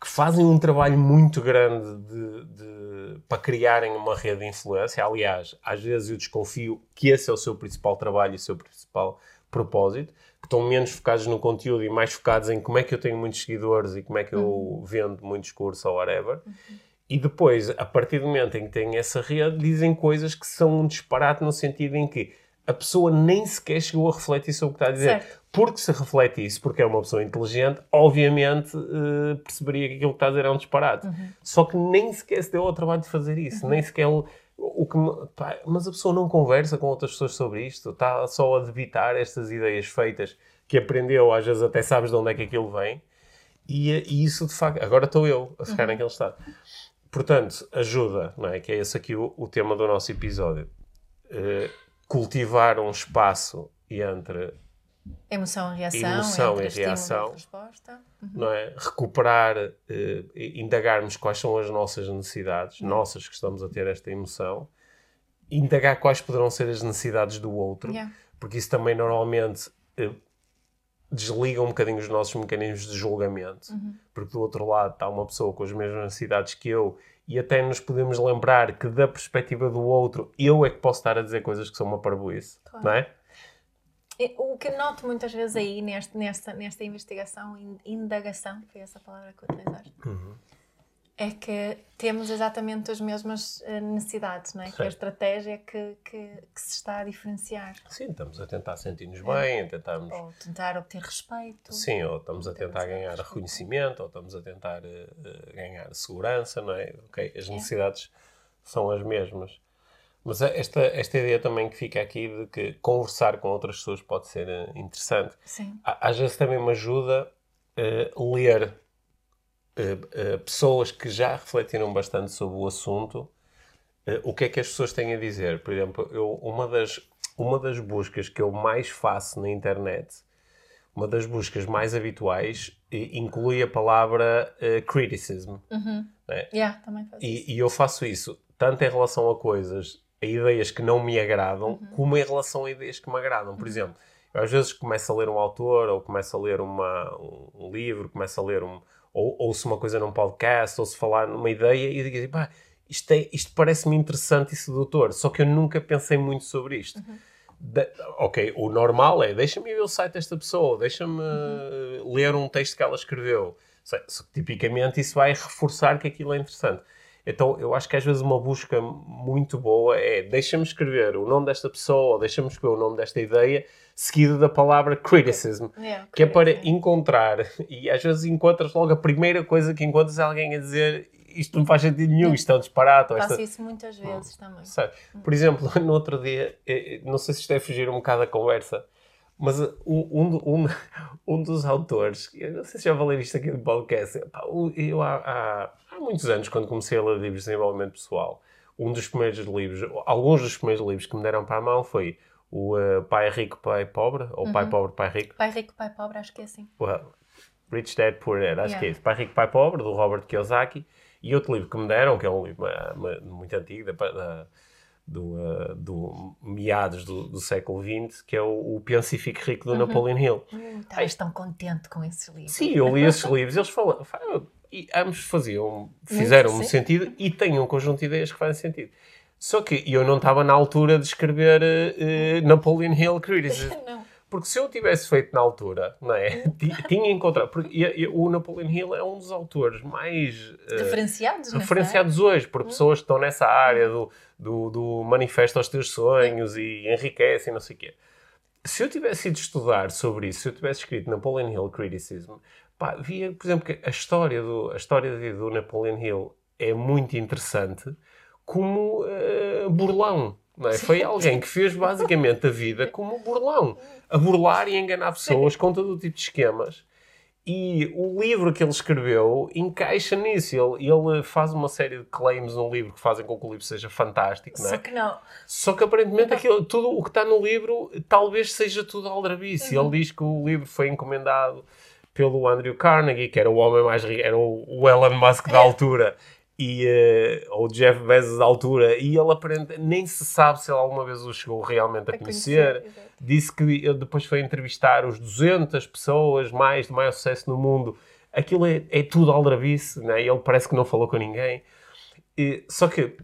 que fazem um trabalho muito grande de, de, para criarem uma rede de influência. Aliás, às vezes eu desconfio que esse é o seu principal trabalho e o seu principal propósito, que estão menos focados no conteúdo e mais focados em como é que eu tenho muitos seguidores e como é que eu uhum. vendo muitos cursos ou whatever. Uhum. E depois, a partir do momento em que têm essa rede, dizem coisas que são um disparate no sentido em que a pessoa nem sequer chegou a refletir sobre o que está a dizer. Certo. Porque se reflete isso, porque é uma pessoa inteligente, obviamente uh, perceberia que aquilo que está a dizer é um disparate. Uhum. Só que nem sequer se deu ao trabalho de fazer isso, uhum. nem sequer o, o que. Pá, mas a pessoa não conversa com outras pessoas sobre isto, está só a debitar estas ideias feitas que aprendeu, às vezes até sabes de onde é que aquilo vem, e, e isso de facto. Agora estou eu a ficar uhum. naquele estado. Portanto, ajuda, não é? Que é esse aqui o, o tema do nosso episódio. Uh, cultivar um espaço entre Emoção e reação. Emoção e reação. Uhum. Não é? Recuperar, eh, indagarmos quais são as nossas necessidades, uhum. nossas que estamos a ter esta emoção, indagar quais poderão ser as necessidades do outro, yeah. porque isso também normalmente eh, desliga um bocadinho os nossos mecanismos de julgamento, uhum. porque do outro lado está uma pessoa com as mesmas necessidades que eu e até nos podemos lembrar que da perspectiva do outro eu é que posso estar a dizer coisas que são uma parboice, claro. não é? O que noto muitas vezes aí neste, nesta, nesta investigação, indagação, foi essa palavra que utilizaste, uhum. é que temos exatamente as mesmas eh, necessidades, não é? Que é a estratégia que, que, que, se está a diferenciar. Sim, estamos a tentar sentir-nos bem, a tentarmos... Ou tentar obter respeito. Sim, ou estamos a tentar ganhar respeito. reconhecimento, ou estamos a tentar uh, ganhar segurança, não é? Ok, as é. necessidades é. são as mesmas. Mas esta, esta ideia também que fica aqui de que conversar com outras pessoas pode ser uh, interessante. Sim. Às vezes também me ajuda uh, ler uh, pessoas que já refletiram bastante sobre o assunto, o que é que as pessoas têm a dizer. Por exemplo, eu, uma das, uma das buscas que eu mais faço na internet, uma das buscas mais habituais, inclui a palavra uh, criticism. Uhum. Né? Yeah, também faço e, e, eu faço isso tanto em relação a coisas, a ideias que não me agradam, uhum. como em relação a ideias que me agradam. Por uhum. exemplo, eu às vezes começo a ler um autor, ou começo a ler uma, um livro, começo a ler um. Ou ouço uma coisa num podcast, ou se falar numa ideia e digo assim, pá, isto, é, isto parece-me interessante e sedutor, só que eu nunca pensei muito sobre isto. Uhum. De, ok, o normal é deixa-me ver o site desta pessoa, deixa-me uhum. ler um texto que ela escreveu. Tipicamente isso vai reforçar que aquilo é interessante. Então eu acho que às vezes uma busca muito boa é deixa-me escrever o nome desta pessoa, ou deixa-me escrever o nome desta ideia, seguido da palavra criticism, yeah, que é para encontrar, e às vezes encontras logo a primeira coisa que encontras é alguém a dizer isto não faz sentido nenhum, isto é um disparate. Faço esta... isso muitas vezes também. Sabe? Por exemplo, no outro dia, eh, eh, não sei se isto é fugir um bocado da conversa, mas uh, um, um, um dos autores, eu não sei se já falei isto aqui no podcast, eu há, há, há muitos anos, quando comecei a ler livros de desenvolvimento pessoal, um dos primeiros livros, alguns dos primeiros livros que me deram para a mão foi o uh, Pai Rico, Pai Pobre, ou uhum. Pai Pobre, Pai Rico. Pai Rico, Pai Pobre, acho que é assim. Well, Rich Dad, Poor Dad, acho yeah. que é isso. Pai Rico, Pai Pobre, do Robert Kiyosaki. E outro livro que me deram, que é um livro muito antigo, da, da do, uh, do meados do, do, século XX, que é o, o Pense e Fique Rico, do uhum. Napoleon Hill. Hum, estás tão contente com esses livros. Sim, eu li esses livros, eles falam, falam e ambos faziam, fizeram-me sentido e têm um conjunto de ideias que fazem sentido. Só que eu não estava na altura de escrever uh, Napoleon Hill Criticism. Porque se eu tivesse feito na altura, não é? Tinha encontrado. Porque o Napoleon Hill é um dos autores mais. Uh, referenciados, Referenciados hoje, por pessoas que estão nessa área do, do, do manifesto aos teus sonhos e enriquece e não sei o quê. Se eu tivesse ido estudar sobre isso, se eu tivesse escrito Napoleon Hill Criticism, pá, via, por exemplo, que a história do, a história do Napoleon Hill é muito interessante como uh, burlão. É? Foi alguém que fez basicamente a vida como um burlão, a burlar e enganar pessoas com todo o tipo de esquemas. E o livro que ele escreveu encaixa nisso. Ele, ele faz uma série de claims no livro que fazem com que o livro seja fantástico, não é? Só que não. Só que aparentemente aquilo, tudo o que está no livro talvez seja tudo aldrabice. Uhum. Ele diz que o livro foi encomendado pelo Andrew Carnegie, que era o homem mais rico, era o Elon Musk da altura e, uh, ou Jeff Bezos da altura, e ele aparenta, nem se sabe se ele alguma vez o chegou realmente a, a conhecer. conhecer Disse que ele depois foi entrevistar os 200 pessoas mais de maior sucesso no mundo. Aquilo é, é tudo aldrabice, né? ele parece que não falou com ninguém. E, só que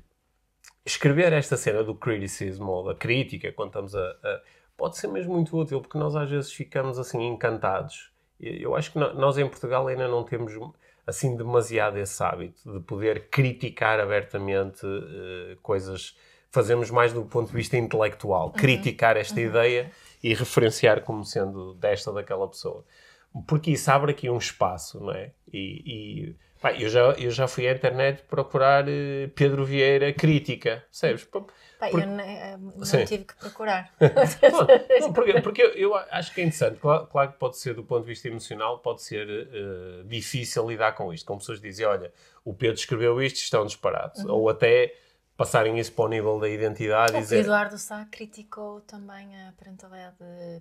escrever esta cena do criticism ou da crítica, quando estamos a, a, pode ser mesmo muito útil, porque nós às vezes ficamos assim encantados. Eu acho que nós em Portugal ainda não temos assim demasiado esse hábito de poder criticar abertamente uh, coisas. Fazemos mais do ponto de vista intelectual, uhum. criticar esta uhum. ideia e referenciar como sendo desta ou daquela pessoa. Porque isso abre aqui um espaço, não é? E, e pá, eu, já, eu já fui à internet procurar uh, Pedro Vieira crítica, percebes? Pá, eu não, eh, não tive que procurar. não, porque, porque eu, eu, acho que é interessante. Claro, claro, que pode ser, do ponto de vista emocional, pode ser uh, difícil lidar com isto. Como pessoas dizem, olha, o Pedro escreveu isto, isto é disparate. Uhum. Ou até passarem isso para o nível da identidade o dizer... Eduardo Sá criticou também a parentalidade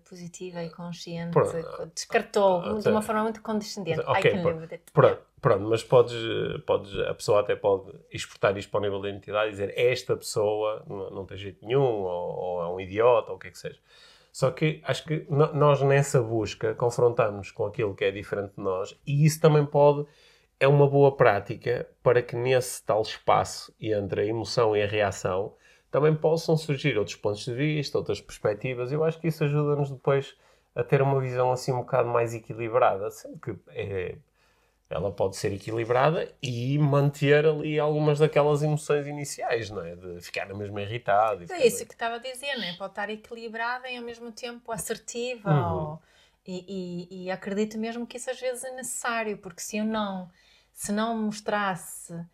positiva e consciente, pronto, descartou uh, de uma forma muito condescendente. Okay, I can live with it. Pronto, pronto, mas podes, podes, a pessoa até pode exportar isto para o nível da identidade e dizer esta pessoa não, não tem jeito nenhum, ou, ou, é um idiota, ou o que é que seja. Só que acho que nós nessa busca confrontamos com aquilo que é diferente de nós e isso também pode é uma boa prática para que nesse tal espaço entre a emoção e a reação também possam surgir outros pontos de vista, outras perspectivas. Eu acho que isso ajuda-nos depois a ter uma visão assim um bocado mais equilibrada, sendo que é, ela pode ser equilibrada e manter ali algumas daquelas emoções iniciais, não é? De ficar mesmo irritado. É isso que estava a dizer, não é? Pode estar equilibrada e ao mesmo tempo assertiva. Uhum. Ou, e, e, e acredito mesmo que isso às vezes é necessário, porque se eu não se não mostrasse uh,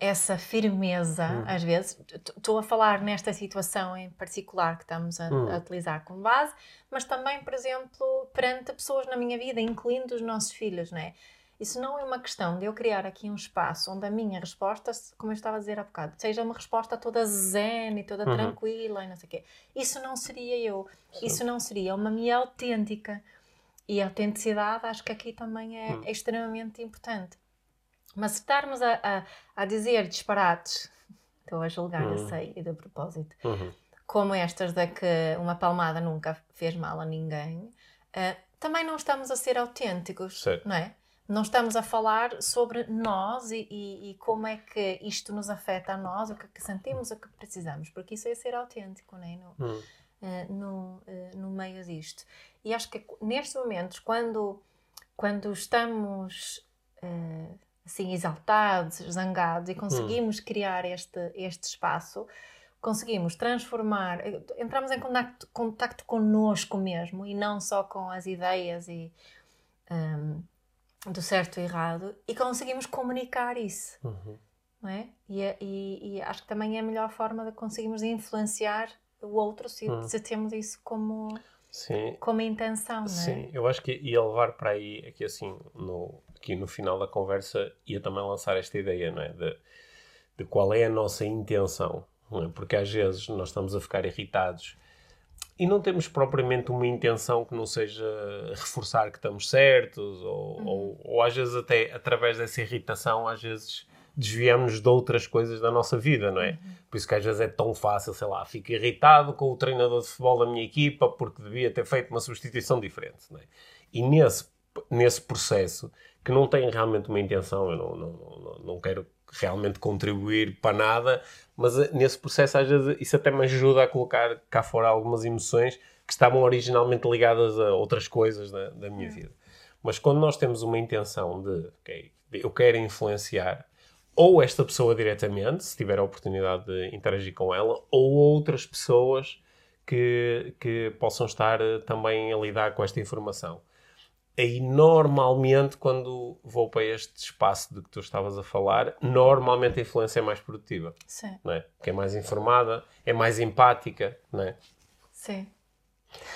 essa firmeza, hum. às vezes, estou a falar nesta situação em particular que estamos a, hum. a, utilizar como base, mas também, por exemplo, perante pessoas na minha vida, incluindo os nossos filhos, não é? Isso não é uma questão de eu criar aqui um espaço onde a minha resposta, como eu estava a dizer há bocado, seja uma resposta toda zen e toda uhum. tranquila e não sei o quê. Isso não seria eu. Sim. Isso não seria uma minha autêntica. E a autenticidade acho que aqui também é, uhum. é extremamente importante. Mas se estarmos a, a, a dizer disparates, estou a julgar, uhum. eu sei, e de propósito, uhum. como estas de que uma palmada nunca fez mal a ninguém, uh, também não estamos a ser autênticos, certo. não é? Não estamos a falar sobre nós e, e, e, como é que isto nos afeta a nós, o que, é que sentimos, o que precisamos, porque isso é ser autêntico, não é? No, uhum. uh, no, uh, no meio disto. E acho que nestes momentos, quando, quando estamos uh, assim exaltados, zangados e conseguimos hum. criar este, este espaço, conseguimos transformar, entramos em contacto, contacto connosco mesmo e não só com as ideias e um, do certo e errado e conseguimos comunicar isso. Uhum. Não é? E, e, e, acho que também é a melhor forma de conseguirmos influenciar o outro se, uhum. se temos isso como, Sim. como intenção. Não é? Sim, eu acho que ia levar para aí, aqui assim, no, aqui no final da conversa ia também lançar esta ideia, não é? De, de qual é a nossa intenção, é? Porque às vezes nós estamos a ficar irritados e não temos propriamente uma intenção que não seja reforçar que estamos certos, ou, uhum. ou, ou, às vezes até através dessa irritação, às vezes desviamos de outras coisas da nossa vida, não é? Uhum. Por isso que às vezes é tão fácil, sei lá, fico irritado com o treinador de futebol da minha equipa porque devia ter feito uma substituição diferente, não é? E nesse, nesse processo que não têm realmente uma intenção, eu não, não, não, não quero realmente contribuir para nada, mas eh, nesse processo às vezes isso até me ajuda a colocar cá fora algumas emoções que estavam originalmente ligadas a outras coisas da, da minha vida. Mas quando nós temos uma intenção de, ok, eu quero influenciar ou esta pessoa diretamente, se tiver a oportunidade de interagir com ela, ou outras pessoas que, que possam estar eh, também a lidar com esta informação aí normalmente quando vou para este espaço de que tu estavas a falar, normalmente a influência é mais produtiva. Sim. Não é? Porque é mais informada, é mais empática, não é? Sim.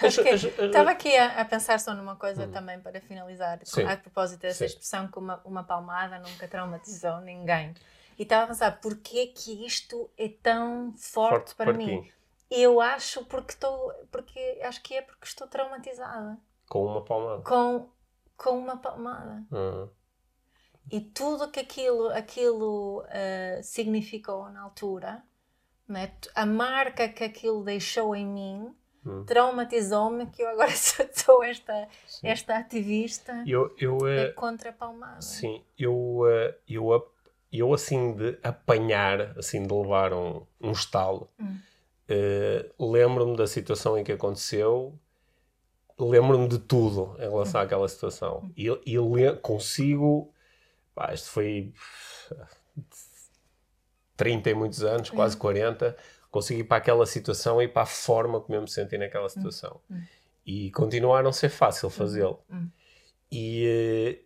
Estava aqui a, a, pensar só numa coisa hum. também para finalizar, Sim. a propósito dessa Sim. expressão que uma, uma palmada nunca traumatizou ninguém. E estava a pensar, porquê que isto é tão forte, forte para, mim? Eu acho porque estou, porque acho que é porque estou traumatizada. Com uma palmada. Com, com uma palmada. Uhum. E tudo que aquilo, aquilo uh, significou na altura, né? a marca que aquilo deixou em mim, uhum. traumatizou-me que eu agora sou esta, esta ativista eu, eu, uh, contra a palmada. Sim, eu, uh, eu, eu assim de apanhar, assim de levar um, um estalo, hum. lembro-me da situação em que aconteceu lembro-me de tudo em relação àquela situação. E, e consigo. Pá, isto foi 30 e muitos anos, quase 40. Consegui ir para aquela situação e para a forma como eu me senti naquela situação. E continuar a não ser fácil fazê-lo. E,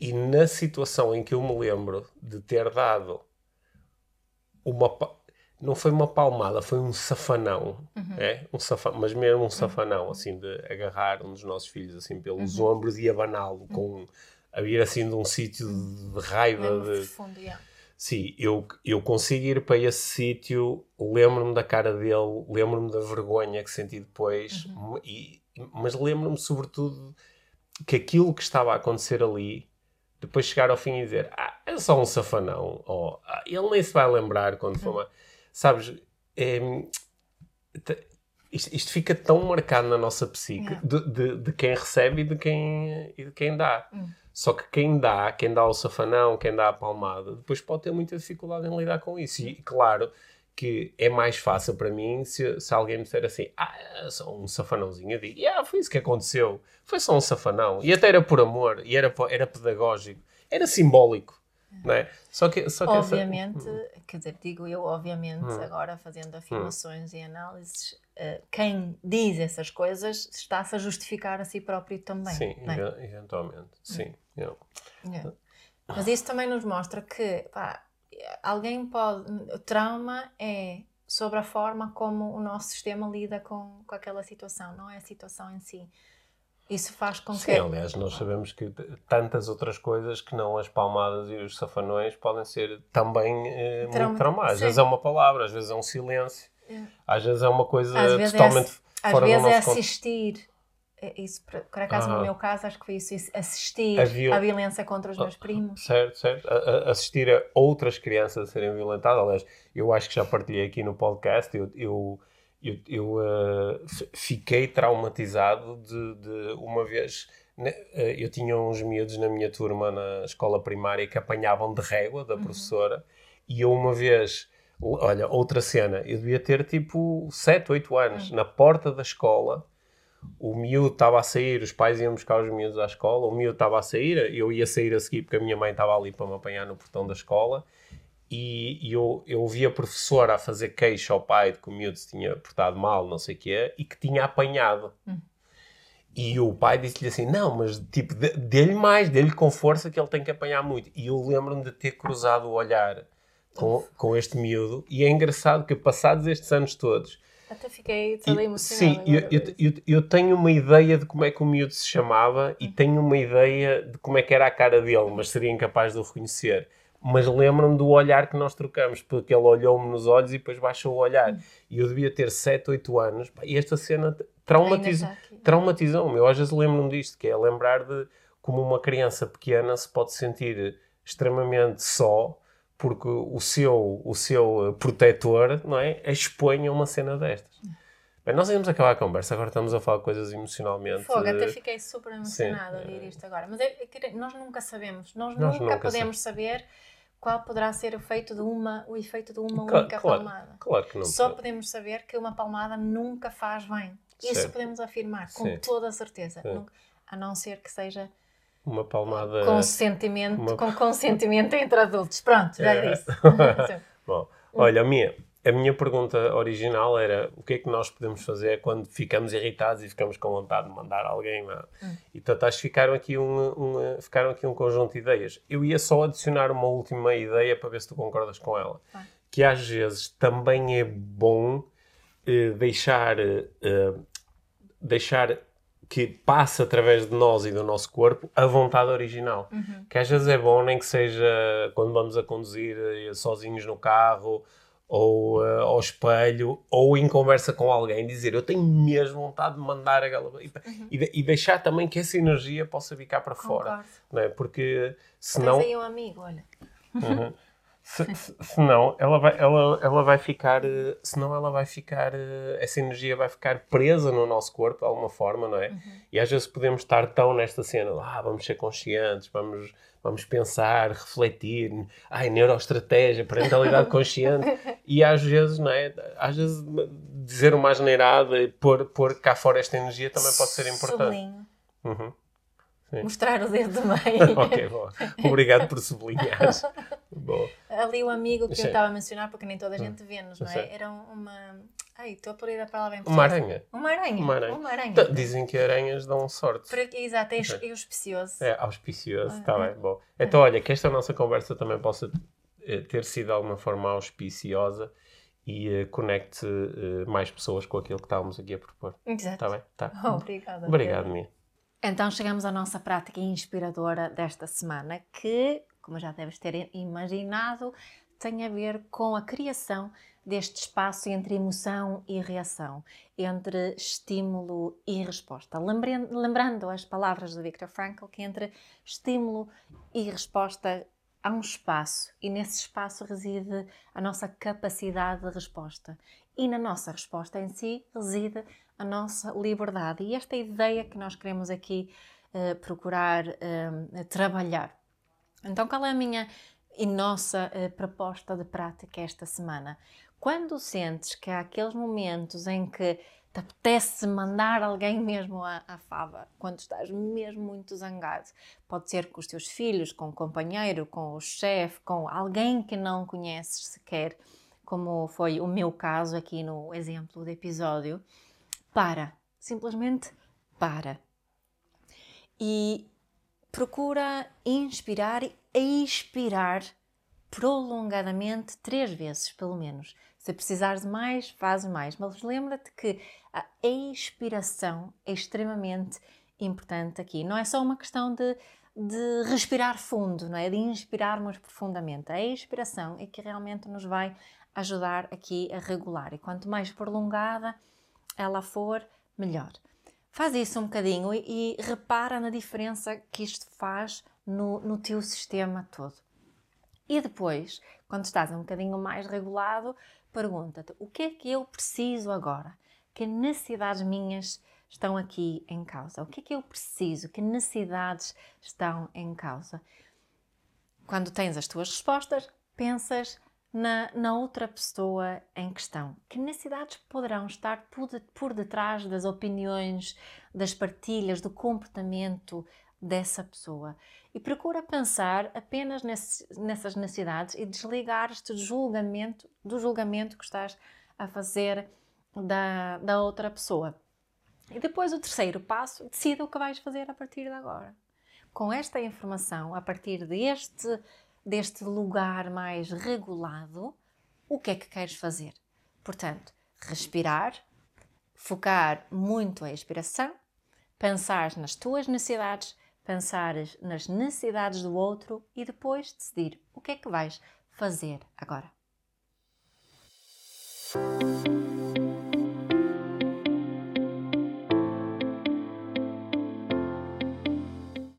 e na situação em que eu me lembro de ter dado uma não foi uma palmada, foi um safanão, uhum. é? Um safa, mas mesmo um safanão, uhum. assim, de agarrar um dos nossos filhos, assim, pelos uhum. ombros e abaná-lo, com, a vir, assim, de um sítio de, raiva. de... Profundo, yeah. Sim, eu, eu consigo ir para esse sítio, lembro-me da cara dele, lembro-me da vergonha que senti depois, uhum. e, mas lembro-me, sobretudo, que aquilo que estava a acontecer ali, depois chegar ao fim e dizer, ah, é só um safanão, ou ah, ele nem se vai lembrar quando for uma sabes, é, isto, isto, fica tão marcado na nossa psique yeah. de, de, de, quem recebe e de quem, e de quem dá. Hum. Só que quem dá, quem dá o safanão, quem dá a palmada, depois pode ter muita dificuldade em lidar com isso. E claro que é mais fácil para mim se, se alguém me disser assim: Ah, é só um safanãozinho. Eu digo: Yeah, foi isso que aconteceu. Foi só um safanão. E até era por amor, e era, era pedagógico, era simbólico. Não é? Só que, só que obviamente, essa... quer dizer, digo eu, obviamente, hum. agora fazendo afirmações hum. e análises, uh, quem diz essas coisas está-se a justificar a si próprio também. Sim, é? eventualmente, sim. Yeah. Yeah. Mas isso também nos mostra que pá, alguém pode. O trauma é sobre a forma como o nosso sistema lida com, com aquela situação, não é a situação em si. Isso faz com Sim, que. aliás, nós sabemos que tantas outras coisas que não as palmadas e os safanões podem ser também eh, Trauma- muito traumáticas. Às sim. vezes é uma palavra, às vezes é um silêncio, às vezes é uma coisa vezes é totalmente assi- Às fora vezes é controle. assistir. É Isso, por acaso, Ah. no meu caso, acho que foi isso. isso, Assistir A viol- à violência contra os meus primos. Certo, certo. A- a- assistir a outras crianças a serem violentadas. Aliás, eu acho que já partilhei aqui no podcast. Eu, eu, eu, eu, f- fiquei traumatizado de, de uma vez. né, eh, eu tinha uns miúdos na minha turma na escola primária que apanhavam de régua da professora. E eu uma vez. Olha, outra cena. Eu devia ter tipo 7, 8 anos. Na porta da escola o miúdo estava a sair, os pais iam buscar os miúdos à escola, o miúdo estava a sair, eu ia sair a seguir porque a minha mãe estava ali para me apanhar no portão da escola e, e eu, eu vi a professora a fazer queixa ao pai de que o miúdo se tinha portado mal, não sei o quê, e que tinha apanhado. E o pai disse-lhe assim, não, mas tipo, dê- dê-lhe mais, dê-lhe com força que ele tem que apanhar muito. E eu lembro-me de ter cruzado o olhar com, com este miúdo e é engraçado que passados estes anos todos, Até fiquei toda emocionada. Sim, eu, eu, eu, eu tenho uma ideia de como é que o miúdo se chamava e tenho uma ideia de como é que era a cara dele, mas seria incapaz de o reconhecer. Mas lembro-me do olhar que nós trocamos, porque ele olhou-me nos olhos e depois baixou o olhar. E eu devia ter 7, 8 anos. E esta cena traumatiza- aqui. traumatizou-me. Eu às vezes lembro-me disto, que é lembrar de como uma criança pequena se pode sentir extremamente só porque o seu, o seu eh, protetor, não é? Expõe a uma cena destas. Bem, nós íamos acabar a conversa, agora estamos a falar coisas emocionalmente... Fogo, até fiquei super emocionada a sim. ouvir isto agora. Mas é- é nós nunca sabemos, nós, Nós nunca, nunca podemos saber qual poderá ser o efeito de uma, o efeito de uma Cla- única claro, palmada. Claro que não. Só pode. podemos saber que uma palmada nunca faz bem. Isso Certo. podemos afirmar com Sim. toda a certeza. Sim. A não ser que seja Uma palmada... consentimento, uma- com consentimento entre adultos. Pronto, já É. disse. Bom, olha, a minha, a minha pergunta original era o que é que nós podemos fazer quando ficamos irritados e ficamos com vontade de mandar alguém lá. E portanto, acho que ficaram aqui um, um, ficaram aqui um conjunto de ideias. Eu ia só adicionar uma última ideia para ver se tu concordas com ela. Vai. Que às vezes também é bom eh, deixar, eh, deixar que passe através de nós e do nosso corpo a vontade original. Que às vezes é bom, nem que seja quando vamos a conduzir eh, sozinhos no carro, ou eh, ao espelho, ou em conversa com alguém, dizer eu tenho mesmo vontade de mandar aquela. E, e de- e deixar também que essa energia possa vir cá para fora. Concordo. Não é? Porque Tens senão. aí um amigo, olha. Uhum. Se, se- senão ela vai, ela, ela vai ficar, eh, senão ela vai ficar, eh, essa energia vai ficar presa no nosso corpo de alguma forma, não é? E às vezes podemos estar tão nesta cena, ah, vamos ser conscientes, vamos, vamos pensar, refletir, ai, neuroestratégia, parentalidade consciente, e às vezes, não é? Às vezes dizer uma asneirada e pôr, pôr cá fora esta energia também pode ser importante. Sublinho. Uhum. Sim. Mostrar o dedo do meio. ok, bom. Obrigado por sublinhar. Bom. Ali o amigo que Sim. eu estava a mencionar, porque nem toda a gente vê-nos, não é? Era um- uma. Ai, estou a pôr a palavra em Uma aranha. Uma aranha. Uma aranha. Uma aranha. Então, Dizem que aranhas dão sorte. Exato, é é auspicioso. É, auspicioso, está é. bem, bom. Então, olha, que esta nossa conversa também possa eh, ter sido de alguma forma auspiciosa e eh, conecte eh, mais pessoas com aquilo que estávamos aqui a propor. Exato. Está bem? Tá. Obrigada. Obrigado. Mia. Então chegamos à nossa prática inspiradora desta semana, que, como já deves ter imaginado, tem a ver com a criação deste espaço entre emoção e reação, entre estímulo e resposta. Lembrando, lembrando as palavras do Viktor Frankl, que entre estímulo e resposta há um espaço e nesse espaço reside a nossa capacidade de resposta. E na nossa resposta em si reside a nossa liberdade. E esta ideia que nós queremos aqui eh, procurar eh, trabalhar. Então, qual é a minha e nossa eh, proposta de prática esta semana? Quando sentes que há aqueles momentos em que te apetece mandar alguém mesmo à, à fava, quando estás mesmo muito zangado, pode ser com os teus filhos, com o companheiro, com o chefe, com alguém que não conheces sequer, como foi o meu caso aqui no exemplo do episódio, para, simplesmente para. E procura inspirar e expirar prolongadamente três vezes, pelo menos. Se precisares de mais, fazes mais. Mas lembra-te que a expiração é extremamente importante aqui. Não é só uma questão de, de respirar fundo, não é? De inspirarmos profundamente. A expiração é que realmente nos vai ajudar aqui a regular. E quanto mais prolongada ela for, melhor. Faz isso um bocadinho e, e repara na diferença que isto faz no, no teu sistema todo. E depois, quando estás um bocadinho mais regulado, pergunta-te: o que é que eu preciso agora? Que necessidades minhas estão aqui em causa? O que é que eu preciso? Que necessidades estão em causa? Quando tens as tuas respostas, pensas na, na outra pessoa em questão. Que necessidades poderão estar por, por detrás das opiniões, das partilhas, do comportamento dessa pessoa? E procura pensar apenas nesse, nessas necessidades e desligar este julgamento do julgamento que estás a fazer da, da outra pessoa. E depois o terceiro passo, decida o que vais fazer a partir de agora. Com esta informação, a partir deste deste lugar mais regulado, o que é que queres fazer? Portanto, respirar, focar muito a expiração, pensar nas tuas necessidades, pensar nas necessidades do outro e depois decidir o que é que vais fazer agora.